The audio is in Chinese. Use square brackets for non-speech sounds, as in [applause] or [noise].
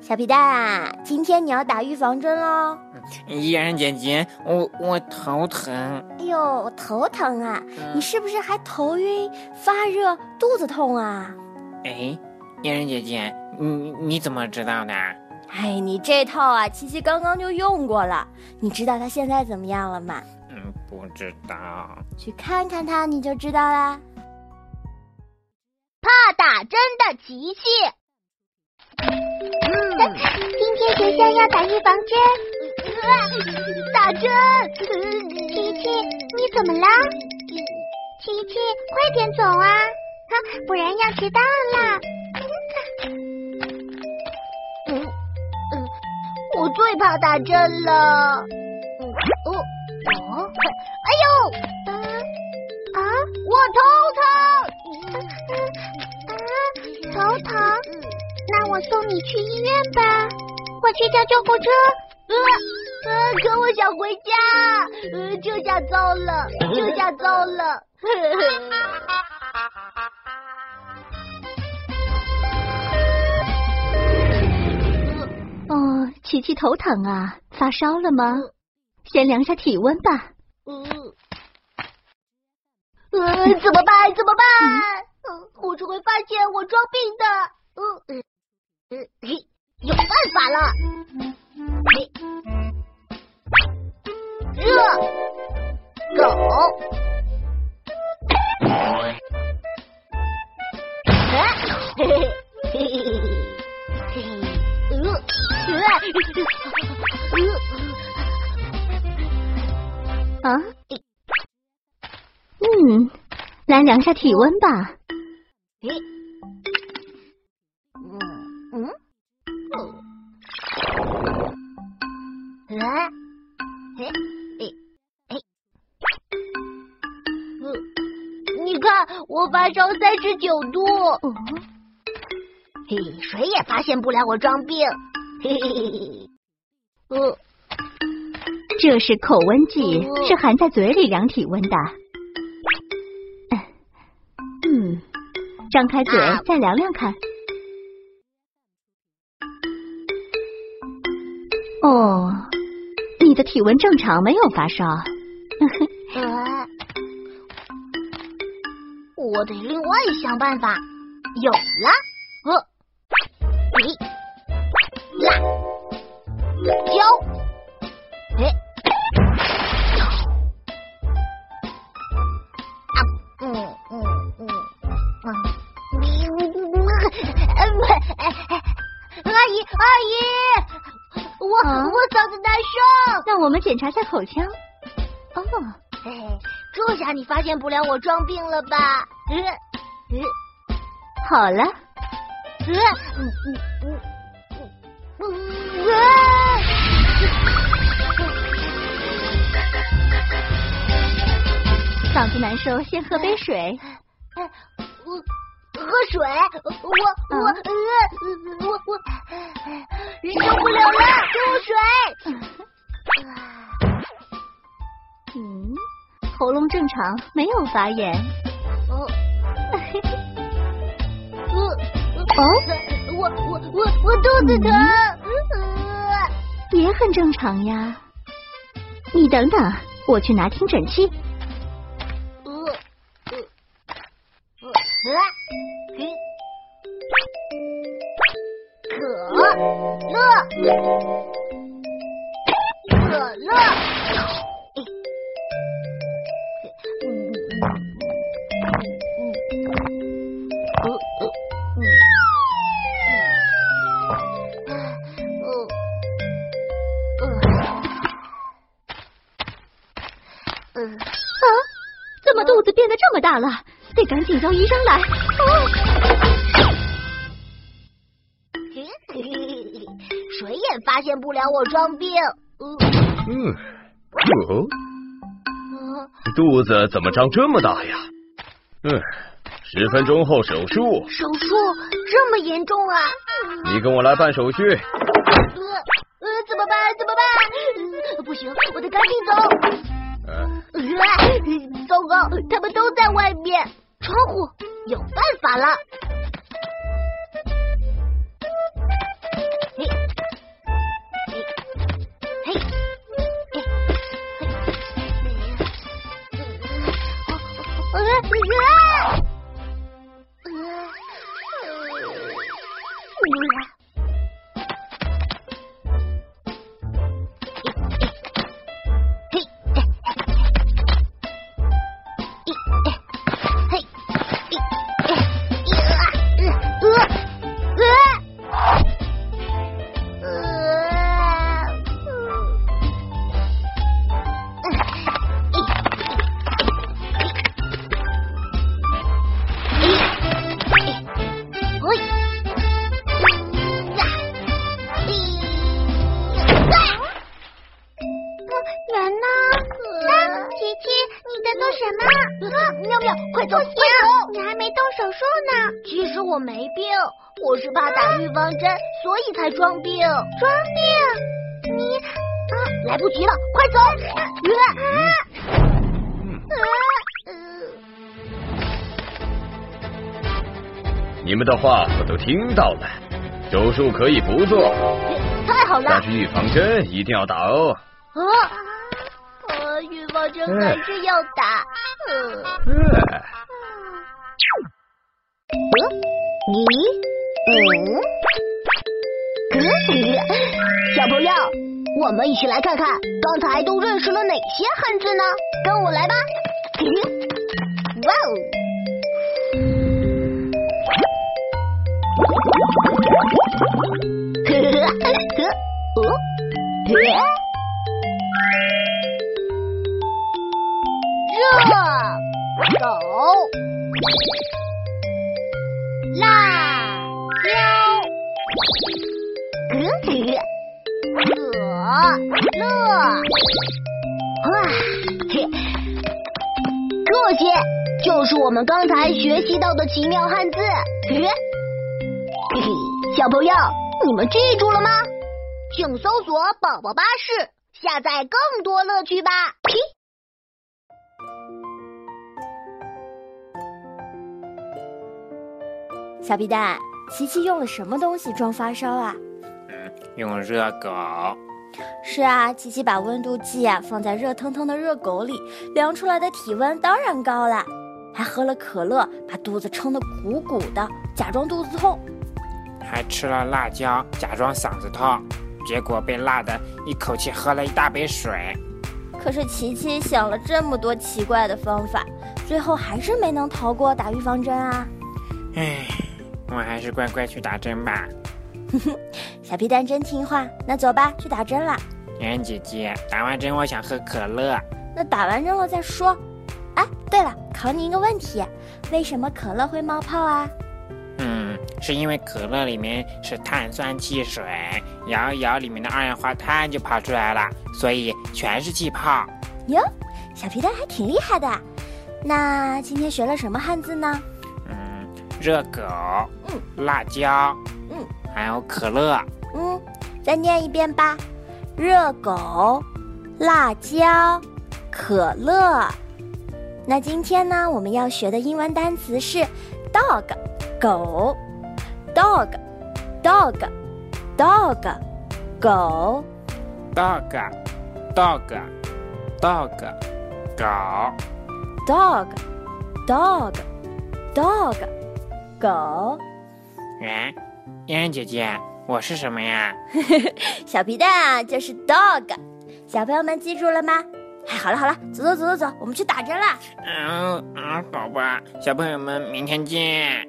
小皮蛋啊，今天你要打预防针喽。嫣然姐姐，我我头疼。哎呦，头疼啊！你是不是还头晕、发热、肚子痛啊？哎，嫣然姐姐，你你怎么知道的？哎，你这套啊，琪琪刚刚就用过了。你知道他现在怎么样了吗？嗯，不知道。去看看他，你就知道啦。怕打针的琪琪。今天学校要打预防针。打针。琪琪，你怎么了？琪琪，快点走啊！不然要迟到了。嗯嗯，我最怕打针了。哦哦，哎呦！啊啊！我头疼。啊，头疼。那我送你去医院吧，我去叫救护车。呃呃，可我想回家，呃，这下糟了，[laughs] 这下糟了。[laughs] 哦，琪琪头疼啊，发烧了吗？先量下体温吧。嗯，呃，怎么办？怎么办？护士会发现我装病的。嗯嗯，嘿，有办法了。热狗，嘿嘿嘿嘿嘿嘿，呃呃，啊，嗯，来量下体温吧。嘿。发烧三十九度，嘿，谁也发现不了我装病，嘿嘿嘿嘿，呃，这是口温计，是含在嘴里量体温的。嗯，张开嘴再量量看。哦，你的体温正常，没有发烧。我得另外想办法。有了，呃，诶，辣椒，诶，啊，嗯嗯嗯。嗯，你阿姨阿姨。我我嗓子难受，那我们检查下口腔。哦，这下你发现不了我装病了吧？呃呃，好了，呃嗯嗯嗯呃，嗓子难受，先喝杯水。我喝水，我我呃我我。受不了了，给我水！嗯，喉咙正常，没有发炎。哦，[laughs] 哦，我我我我肚子疼，也很正常呀。你等等，我去拿听诊器。呃呃呃，可乐，嗯啊！怎么肚子变得这么大了？得赶紧叫医生来。谁也发现不了我装病。嗯，哦，肚子怎么胀这么大呀？嗯，十分钟后手术。手术这么严重啊？你跟我来办手续。呃呃，怎么办？怎么办？不行，我得赶紧走。[laughs] 糟糕，他们都在外面，窗户有办法了！嘿，嘿，嘿，嘿，[laughs] 说呢？其实我没病，我是怕打预防针，所以才装病。装病？你啊，来不及了，快走！啊你们的话我都听到了，手术可以不做，太好了但！是预防针一定要打哦。啊，呃，预防针还是要打。呃，哎咦，嗯，小朋友，我们一起来看看刚才都认识了哪些汉字呢？跟我来吧。哇哦！辣椒，可乐，哇，嘿，这些就是我们刚才学习到的奇妙汉字。嘿嘿，嘿嘿，小朋友，你们记住了吗？请搜索“宝宝巴士”，下载更多乐趣吧。小皮蛋，琪琪用了什么东西装发烧啊？嗯用热狗。是啊，琪琪把温度计啊放在热腾腾的热狗里，量出来的体温当然高了。还喝了可乐，把肚子撑得鼓鼓的，假装肚子痛。还吃了辣椒，假装嗓子痛，结果被辣的一口气喝了一大杯水。可是琪琪想了这么多奇怪的方法，最后还是没能逃过打预防针啊！唉，我还是乖乖去打针吧。哼 [laughs] 哼小皮蛋真听话，那走吧，去打针啦。圆圆姐姐，打完针我想喝可乐。那打完针了再说。哎，对了，考你一个问题，为什么可乐会冒泡啊？嗯，是因为可乐里面是碳酸汽水，摇一摇里面的二氧化碳就跑出来了，所以全是气泡。哟，小皮蛋还挺厉害的。那今天学了什么汉字呢？嗯，热狗，嗯，辣椒，嗯，还有可乐。嗯，再念一遍吧。热狗、辣椒、可乐。那今天呢，我们要学的英文单词是 dog，狗，dog，dog，dog，狗。dog，dog，dog，狗。dog dog dog 狗，人，嫣然姐姐，我是什么呀？[laughs] 小皮蛋啊，就是 dog。小朋友们记住了吗？哎，好了好了，走走走走走，我们去打针啦！嗯嗯，好吧，小朋友们，明天见。